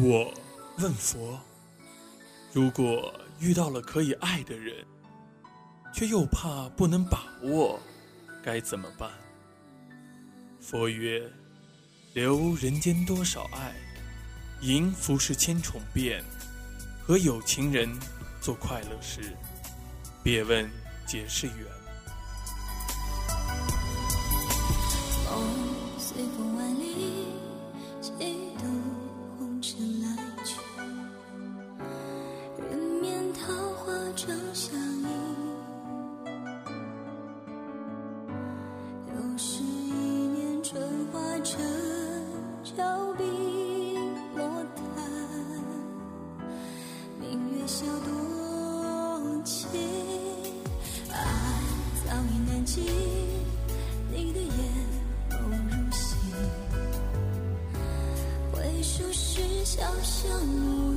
我问佛：如果遇到了可以爱的人，却又怕不能把握，该怎么办？佛曰：留人间多少爱，迎浮世千重变。和有情人做快乐事，别问结是缘。想想我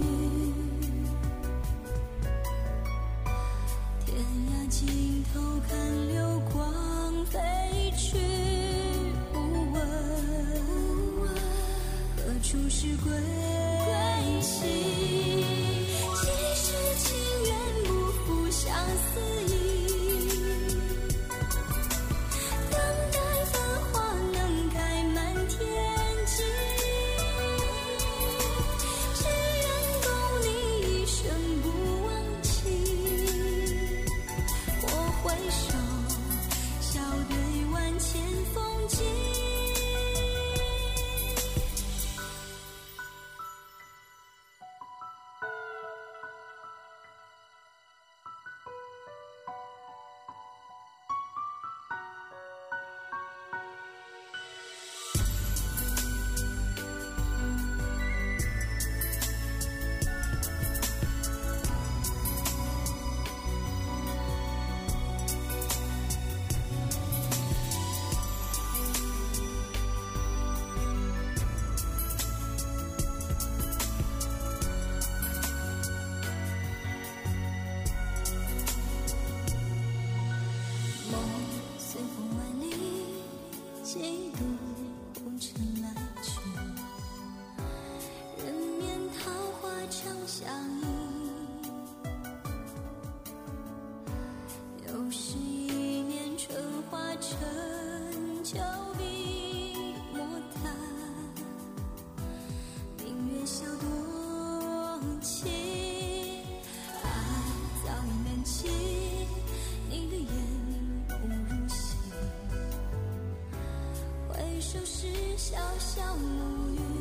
潇潇暮雨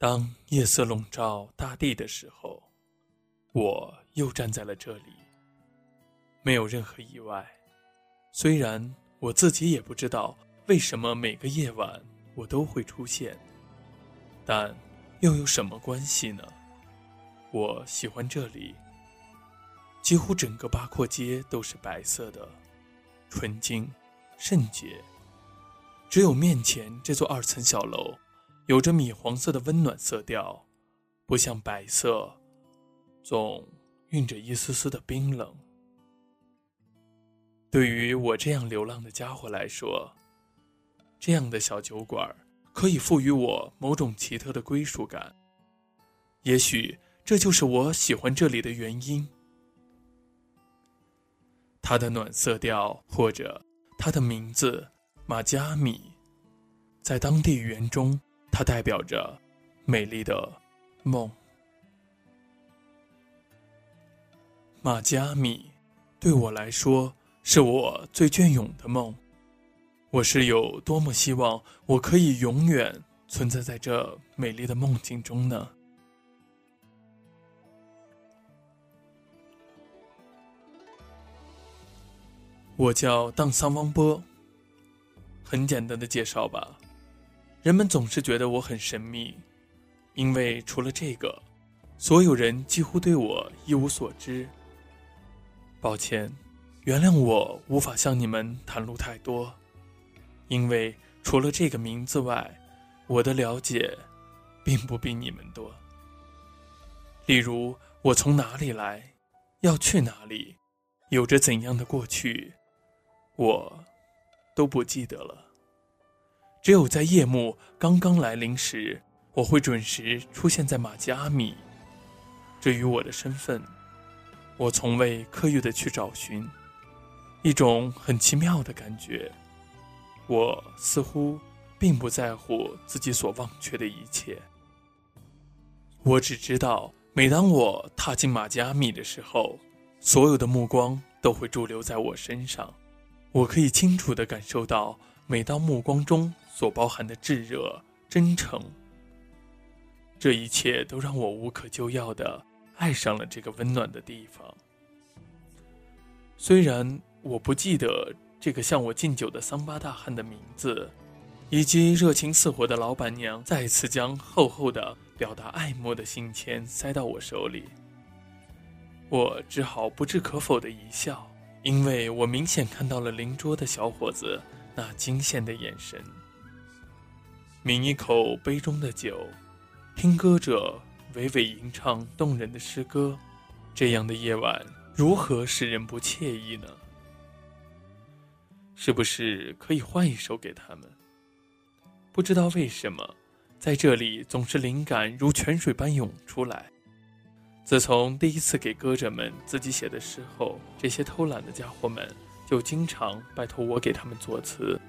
当夜色笼罩大地的时候，我又站在了这里。没有任何意外，虽然我自己也不知道为什么每个夜晚我都会出现，但又有什么关系呢？我喜欢这里，几乎整个八廓街都是白色的，纯净、圣洁。只有面前这座二层小楼。有着米黄色的温暖色调，不像白色，总蕴着一丝丝的冰冷。对于我这样流浪的家伙来说，这样的小酒馆可以赋予我某种奇特的归属感。也许这就是我喜欢这里的原因。它的暖色调，或者它的名字马加米，在当地语言中，它代表着美丽的梦。马加米对我来说是我最隽永的梦。我是有多么希望我可以永远存在在这美丽的梦境中呢？我叫当桑汪波。很简单的介绍吧。人们总是觉得我很神秘，因为除了这个，所有人几乎对我一无所知。抱歉，原谅我无法向你们袒露太多。因为除了这个名字外，我的了解并不比你们多。例如，我从哪里来，要去哪里，有着怎样的过去，我都不记得了。只有在夜幕刚刚来临时，我会准时出现在马加米。至于我的身份，我从未刻意的去找寻，一种很奇妙的感觉。我似乎并不在乎自己所忘却的一切。我只知道，每当我踏进马加米的时候，所有的目光都会驻留在我身上。我可以清楚的感受到每道目光中所包含的炙热、真诚。这一切都让我无可救药地爱上了这个温暖的地方。虽然我不记得。这个向我敬酒的桑巴大汉的名字，以及热情似火的老板娘再次将厚厚的表达爱慕的信签塞到我手里，我只好不置可否的一笑，因为我明显看到了邻桌的小伙子那惊羡的眼神。抿一口杯中的酒，听歌者娓娓吟唱动人的诗歌，这样的夜晚如何使人不惬意呢？是不是可以换一首给他们？不知道为什么，在这里总是灵感如泉水般涌出来。自从第一次给歌者们自己写的诗后，这些偷懒的家伙们就经常拜托我给他们作词，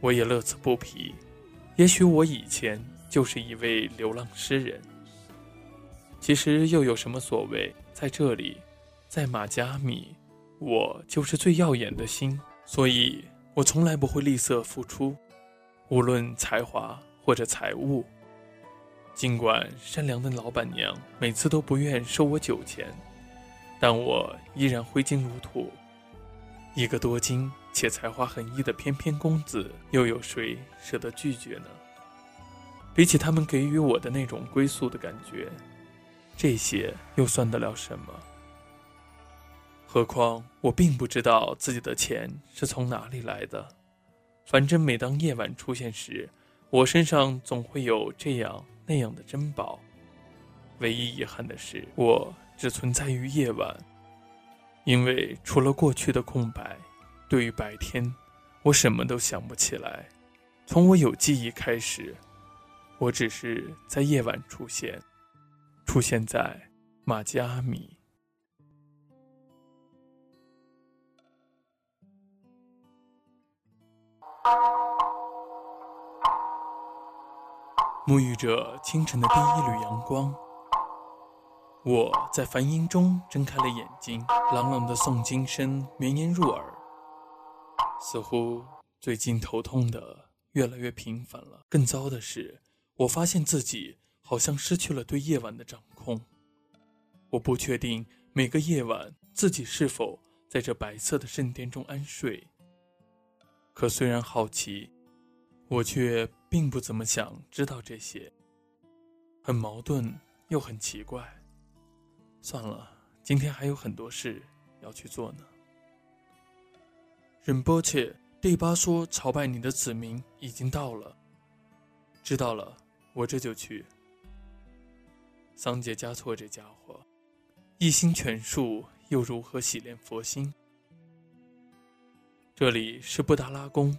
我也乐此不疲。也许我以前就是一位流浪诗人。其实又有什么所谓？在这里，在马加米，我就是最耀眼的星。所以，我从来不会吝啬付出，无论才华或者财物。尽管善良的老板娘每次都不愿收我酒钱，但我依然挥金如土。一个多金且才华横溢的翩翩公子，又有谁舍得拒绝呢？比起他们给予我的那种归宿的感觉，这些又算得了什么？何况我并不知道自己的钱是从哪里来的，反正每当夜晚出现时，我身上总会有这样那样的珍宝。唯一遗憾的是，我只存在于夜晚，因为除了过去的空白，对于白天，我什么都想不起来。从我有记忆开始，我只是在夜晚出现，出现在马加米。沐浴着清晨的第一缕阳光，我在梵音中睁开了眼睛，朗朗的诵经声绵延入耳。似乎最近头痛的越来越频繁了。更糟的是，我发现自己好像失去了对夜晚的掌控。我不确定每个夜晚自己是否在这白色的圣殿中安睡。可虽然好奇。我却并不怎么想知道这些，很矛盾又很奇怪。算了，今天还有很多事要去做呢。忍波切，第八说朝拜你的子民已经到了。知道了，我这就去。桑杰加措这家伙，一心全术又如何洗炼佛心？这里是布达拉宫，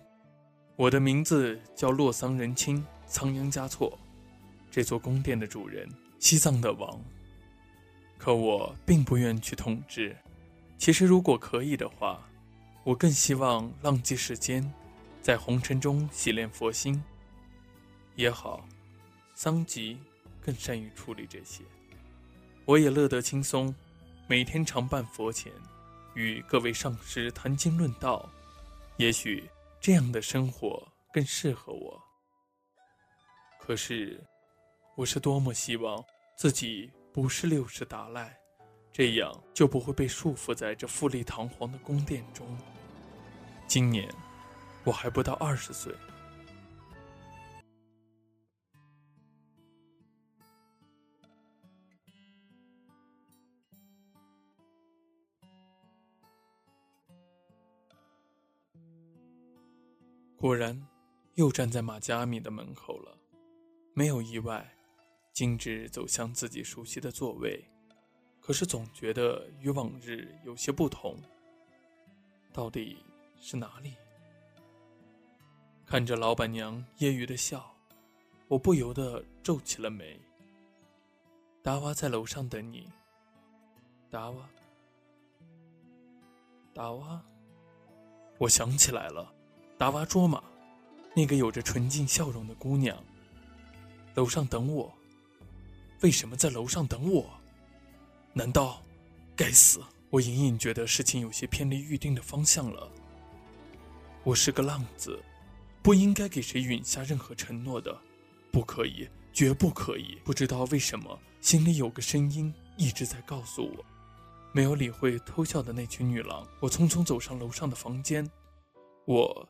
我的名字叫洛桑仁钦仓央嘉措，这座宫殿的主人，西藏的王。可我并不愿去统治。其实，如果可以的话，我更希望浪迹世间，在红尘中洗练佛心。也好，桑吉更善于处理这些。我也乐得轻松，每天常伴佛前，与各位上师谈经论道。也许这样的生活更适合我。可是，我是多么希望自己不是六世达赖，这样就不会被束缚在这富丽堂皇的宫殿中。今年，我还不到二十岁。果然，又站在马加米的门口了。没有意外，径直走向自己熟悉的座位。可是总觉得与往日有些不同。到底是哪里？看着老板娘揶揄的笑，我不由得皱起了眉。达瓦在楼上等你。达瓦，达瓦，我想起来了。达瓦卓玛，那个有着纯净笑容的姑娘，楼上等我。为什么在楼上等我？难道，该死！我隐隐觉得事情有些偏离预定的方向了。我是个浪子，不应该给谁允下任何承诺的，不可以，绝不可以！不知道为什么，心里有个声音一直在告诉我。没有理会偷笑的那群女郎，我匆匆走上楼上的房间。我。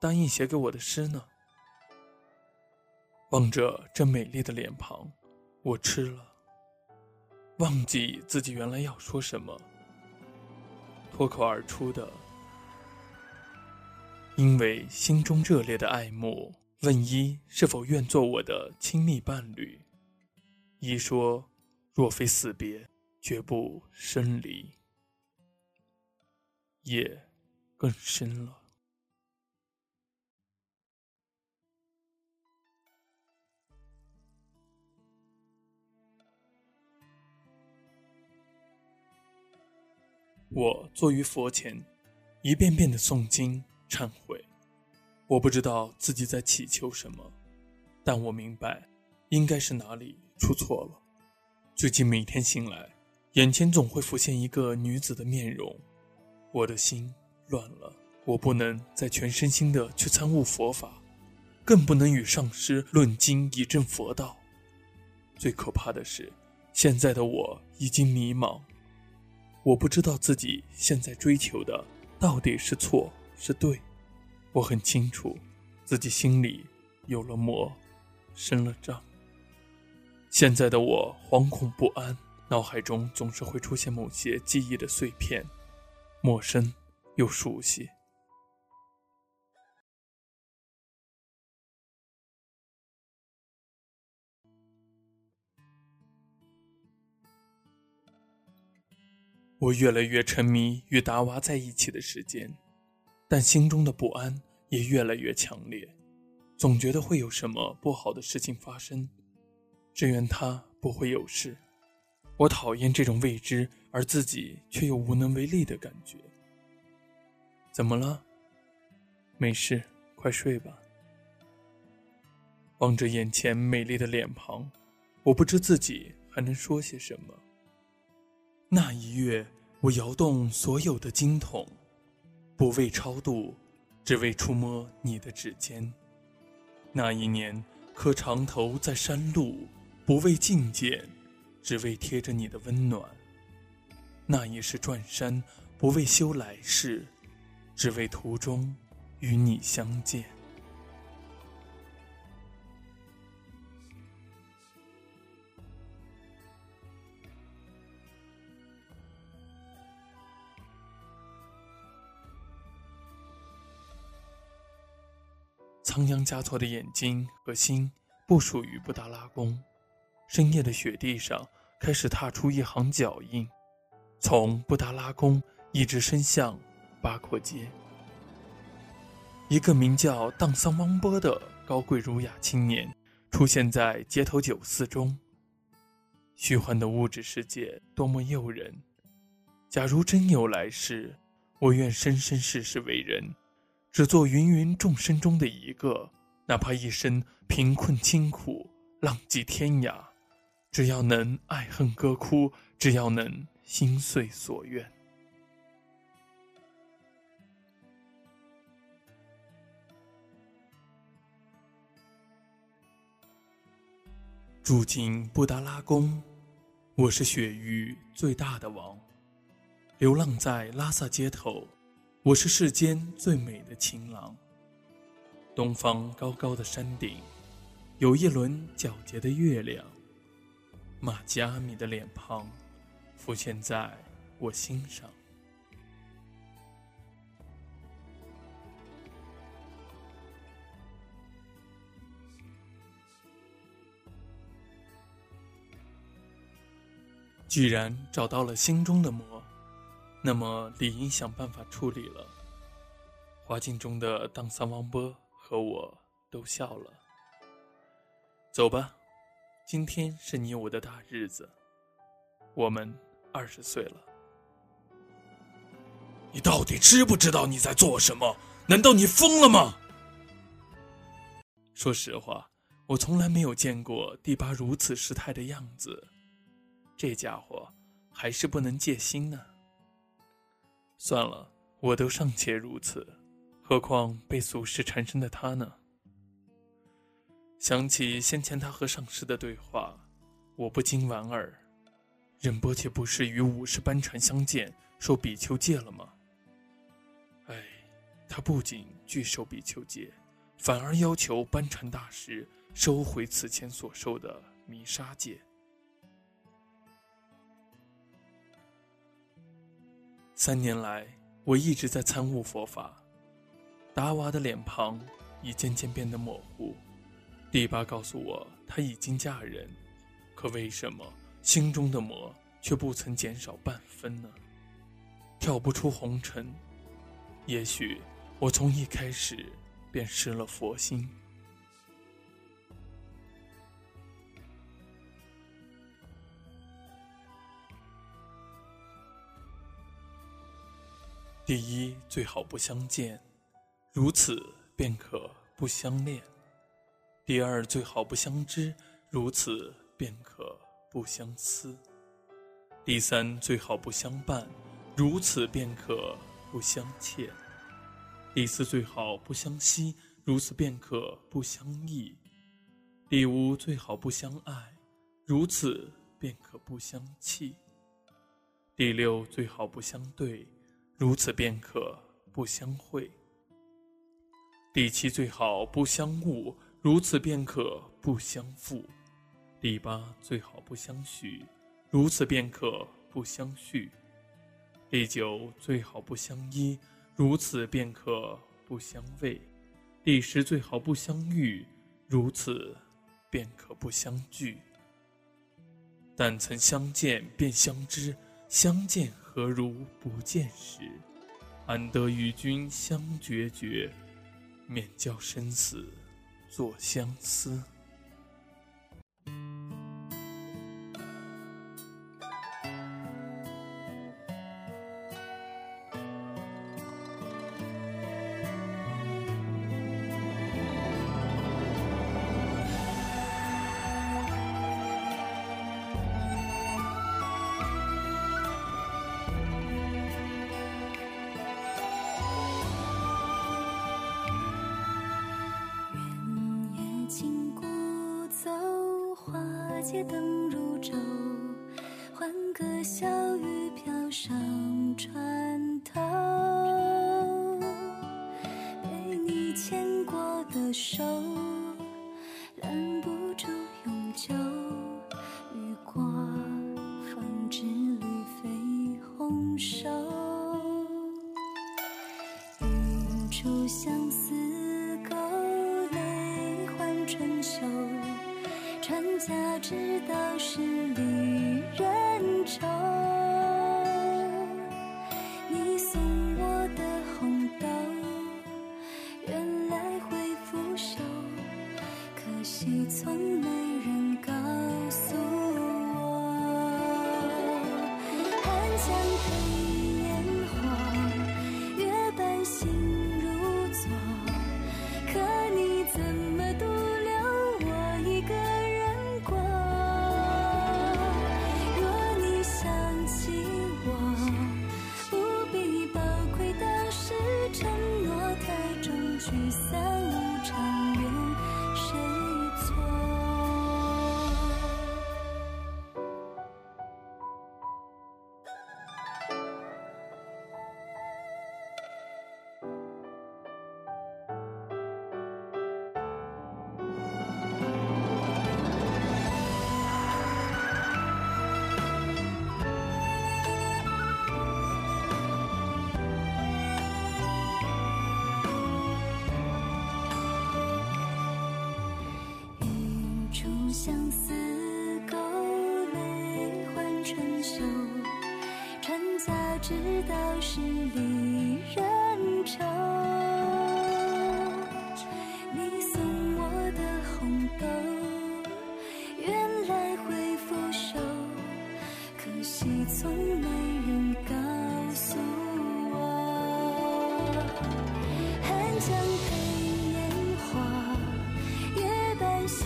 答应写给我的诗呢？望着这美丽的脸庞，我吃了，忘记自己原来要说什么，脱口而出的，因为心中热烈的爱慕，问一是否愿做我的亲密伴侣。一说，若非死别，绝不生离。夜更深了。我坐于佛前，一遍遍的诵经忏悔。我不知道自己在祈求什么，但我明白，应该是哪里出错了。最近每天醒来，眼前总会浮现一个女子的面容，我的心乱了。我不能再全身心的去参悟佛法，更不能与上师论经以证佛道。最可怕的是，现在的我已经迷茫。我不知道自己现在追求的到底是错是对，我很清楚，自己心里有了魔，生了障。现在的我惶恐不安，脑海中总是会出现某些记忆的碎片，陌生又熟悉。我越来越沉迷与达娃在一起的时间，但心中的不安也越来越强烈，总觉得会有什么不好的事情发生。只愿他不会有事。我讨厌这种未知而自己却又无能为力的感觉。怎么了？没事，快睡吧。望着眼前美丽的脸庞，我不知自己还能说些什么。那一月，我摇动所有的经筒，不为超度，只为触摸你的指尖。那一年，磕长头在山路，不为觐见，只为贴着你的温暖。那一世转山，不为修来世，只为途中与你相见。仓央嘉措的眼睛和心不属于布达拉宫。深夜的雪地上，开始踏出一行脚印，从布达拉宫一直伸向八廓街。一个名叫荡桑汪波的高贵儒雅青年出现在街头酒肆中。虚幻的物质世界多么诱人！假如真有来世，我愿生生世世为人，只做芸芸众生中的一个，哪怕一生贫困清苦，浪迹天涯，只要能爱恨歌哭，只要能心碎所愿。住进布达拉宫，我是雪域最大的王。流浪在拉萨街头，我是世间最美的情郎。东方高高的山顶，有一轮皎洁的月亮。玛吉阿米的脸庞，浮现在我心上。居然找到了心中的魔，那么理应想办法处理了。花镜中的荡桑王波和我都笑了。走吧，今天是你我的大日子，我们二十岁了。你到底知不知道你在做什么？难道你疯了吗？说实话，我从来没有见过第八如此失态的样子。这家伙还是不能戒心呢。算了，我都尚且如此，何况被俗世缠身的他呢？想起先前他和上师的对话，我不禁莞尔：仁波切不是与武士班禅相见，受比丘戒了吗？哎，他不仅拒受比丘戒，反而要求班禅大师收回此前所受的弥沙戒。三年来，我一直在参悟佛法。达瓦的脸庞已渐渐变得模糊。第八告诉我，她已经嫁人，可为什么心中的魔却不曾减少半分呢？跳不出红尘，也许我从一开始便失了佛心。第一，最好不相见，如此便可不相恋；第二，最好不相知，如此便可不相思；第三，最好不相伴，如此便可不相欠；第四，最好不相惜，如此便可不相忆；第五，最好不相爱，如此便可不相弃；第六，最好不相对。如此便可不相会。第七最好不相误，如此便可不相负。第八最好不相许，如此便可不相续。第九最好不相依，如此便可不相偎。第十最好不相遇，如此便可不相聚。但曾相见便相知，相见。何如不见时？安得与君相决绝？免教生死作相思。相思勾，泪换春秋。传。家知道是离人知道是离人愁。你送我的红豆，原来会腐朽，可惜从没人告诉我。寒江配烟火，月半星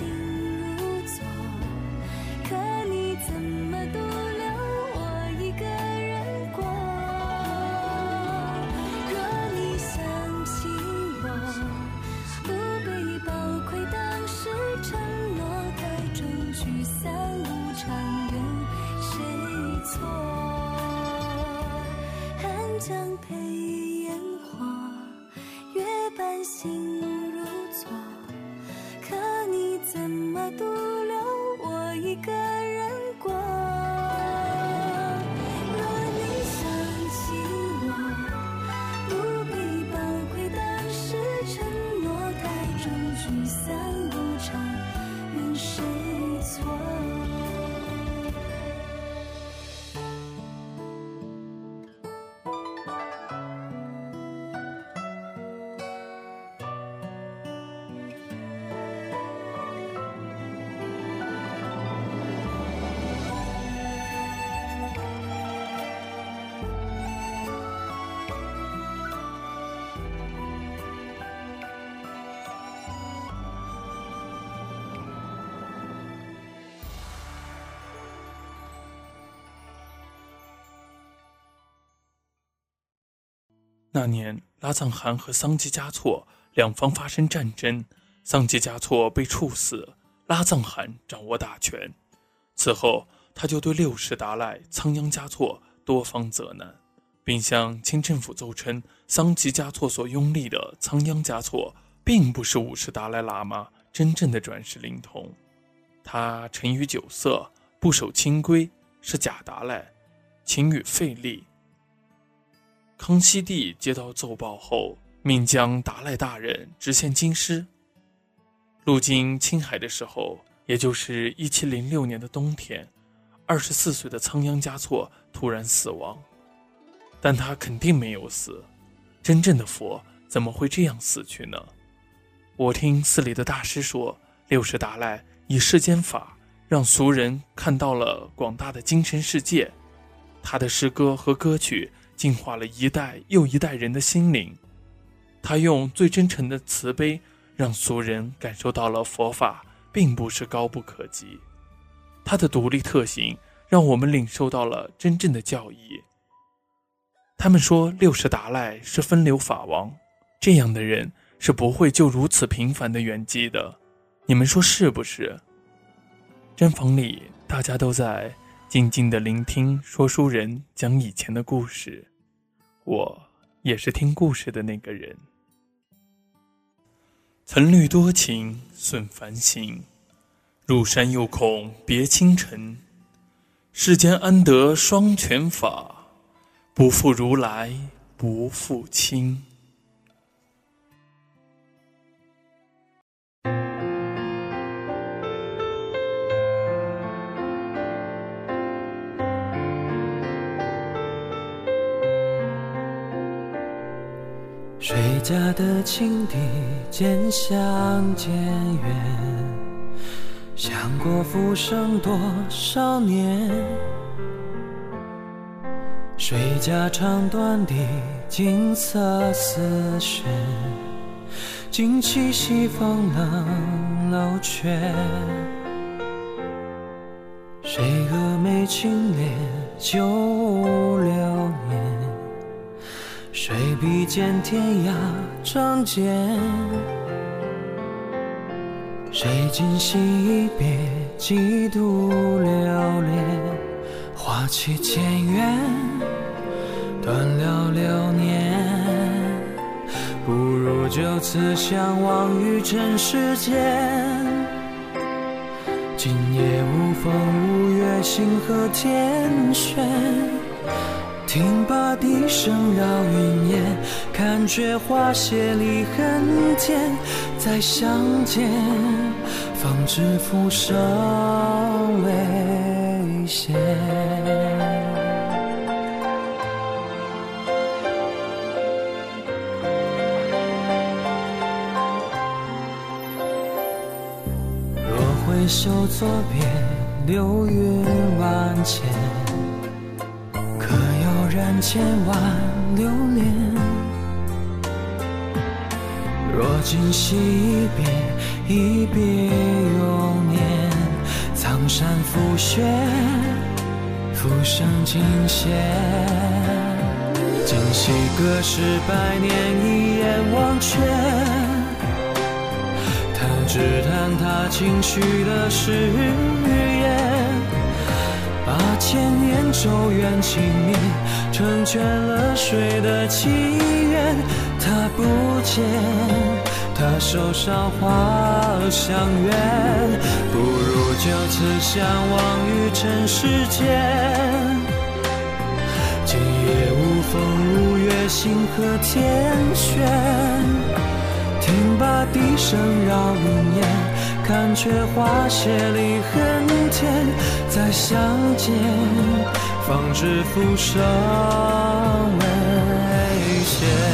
那年，拉藏汗和桑吉嘉措两方发生战争，桑吉嘉措被处死，拉藏汗掌握大权。此后，他就对六世达赖仓央嘉措多方责难，并向清政府奏称，桑吉嘉措所拥立的仓央嘉措并不是五世达赖喇嘛真正的转世灵童，他沉于酒色，不守清规，是假达赖，勤于费力。康熙帝接到奏报后，命将达赖大人直献京师。路经青海的时候，也就是一七零六年的冬天，二十四岁的仓央嘉措突然死亡。但他肯定没有死，真正的佛怎么会这样死去呢？我听寺里的大师说，六世达赖以世间法让俗人看到了广大的精神世界，他的诗歌和歌曲。净化了一代又一代人的心灵，他用最真诚的慈悲，让俗人感受到了佛法并不是高不可及。他的独立特行，让我们领受到了真正的教义。他们说六世达赖是分流法王，这样的人是不会就如此平凡的圆寂的。你们说是不是？毡房里大家都在。静静的聆听说书人讲以前的故事，我也是听故事的那个人。曾虑多情损繁行，入山又恐别倾城。世间安得双全法？不负如来不负卿。家的青笛渐响渐远，想过浮生多少年。谁家长短的锦瑟丝弦，惊起西风冷楼阙。谁蛾眉轻敛旧流年？谁比肩天涯仗剑？谁今夕一别几度流连？花期渐远，断了流年。不如就此相忘于尘世间。今夜无风无月，星河天悬。听罢笛声绕云烟，看却花谢离恨天。再相见，方知浮生未歇。若回首作别，流云万千。可有人千万留恋？若今夕一别，一别永年。苍山覆雪，浮生尽歇。今夕隔世百年，一眼忘却。弹指弹他轻许的誓言，八千年咒怨情灭，成全了谁的祈愿？他不见，他手上花香远，不如就此相忘于尘世间。今夜无风无月，星河天悬。听罢笛声绕云烟，看却花谢离恨天。再相见，方知浮生未歇。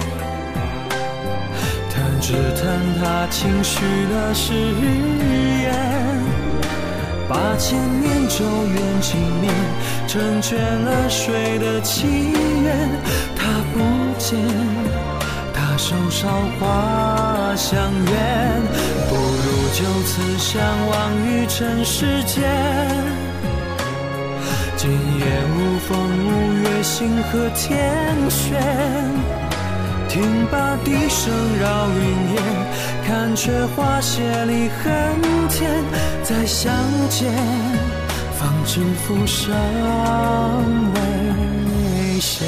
只叹他轻许的誓言，八千年咒怨情灭，成全了谁的祈愿？他不见，他手上花相远，不如就此相忘于尘世间。今夜无风无月，星河天悬。听罢笛声绕云烟，看却花谢离恨天。再相见，方知浮生未歇。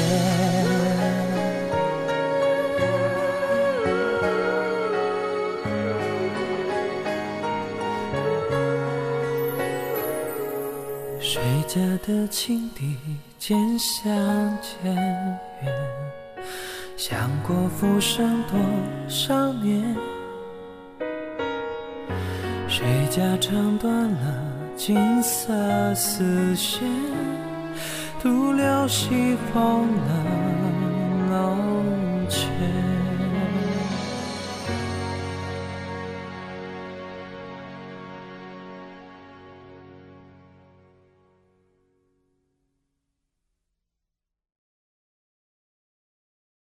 谁家的青笛渐响渐远？想过浮生多少年？谁家唱断了锦瑟丝弦？徒留西风冷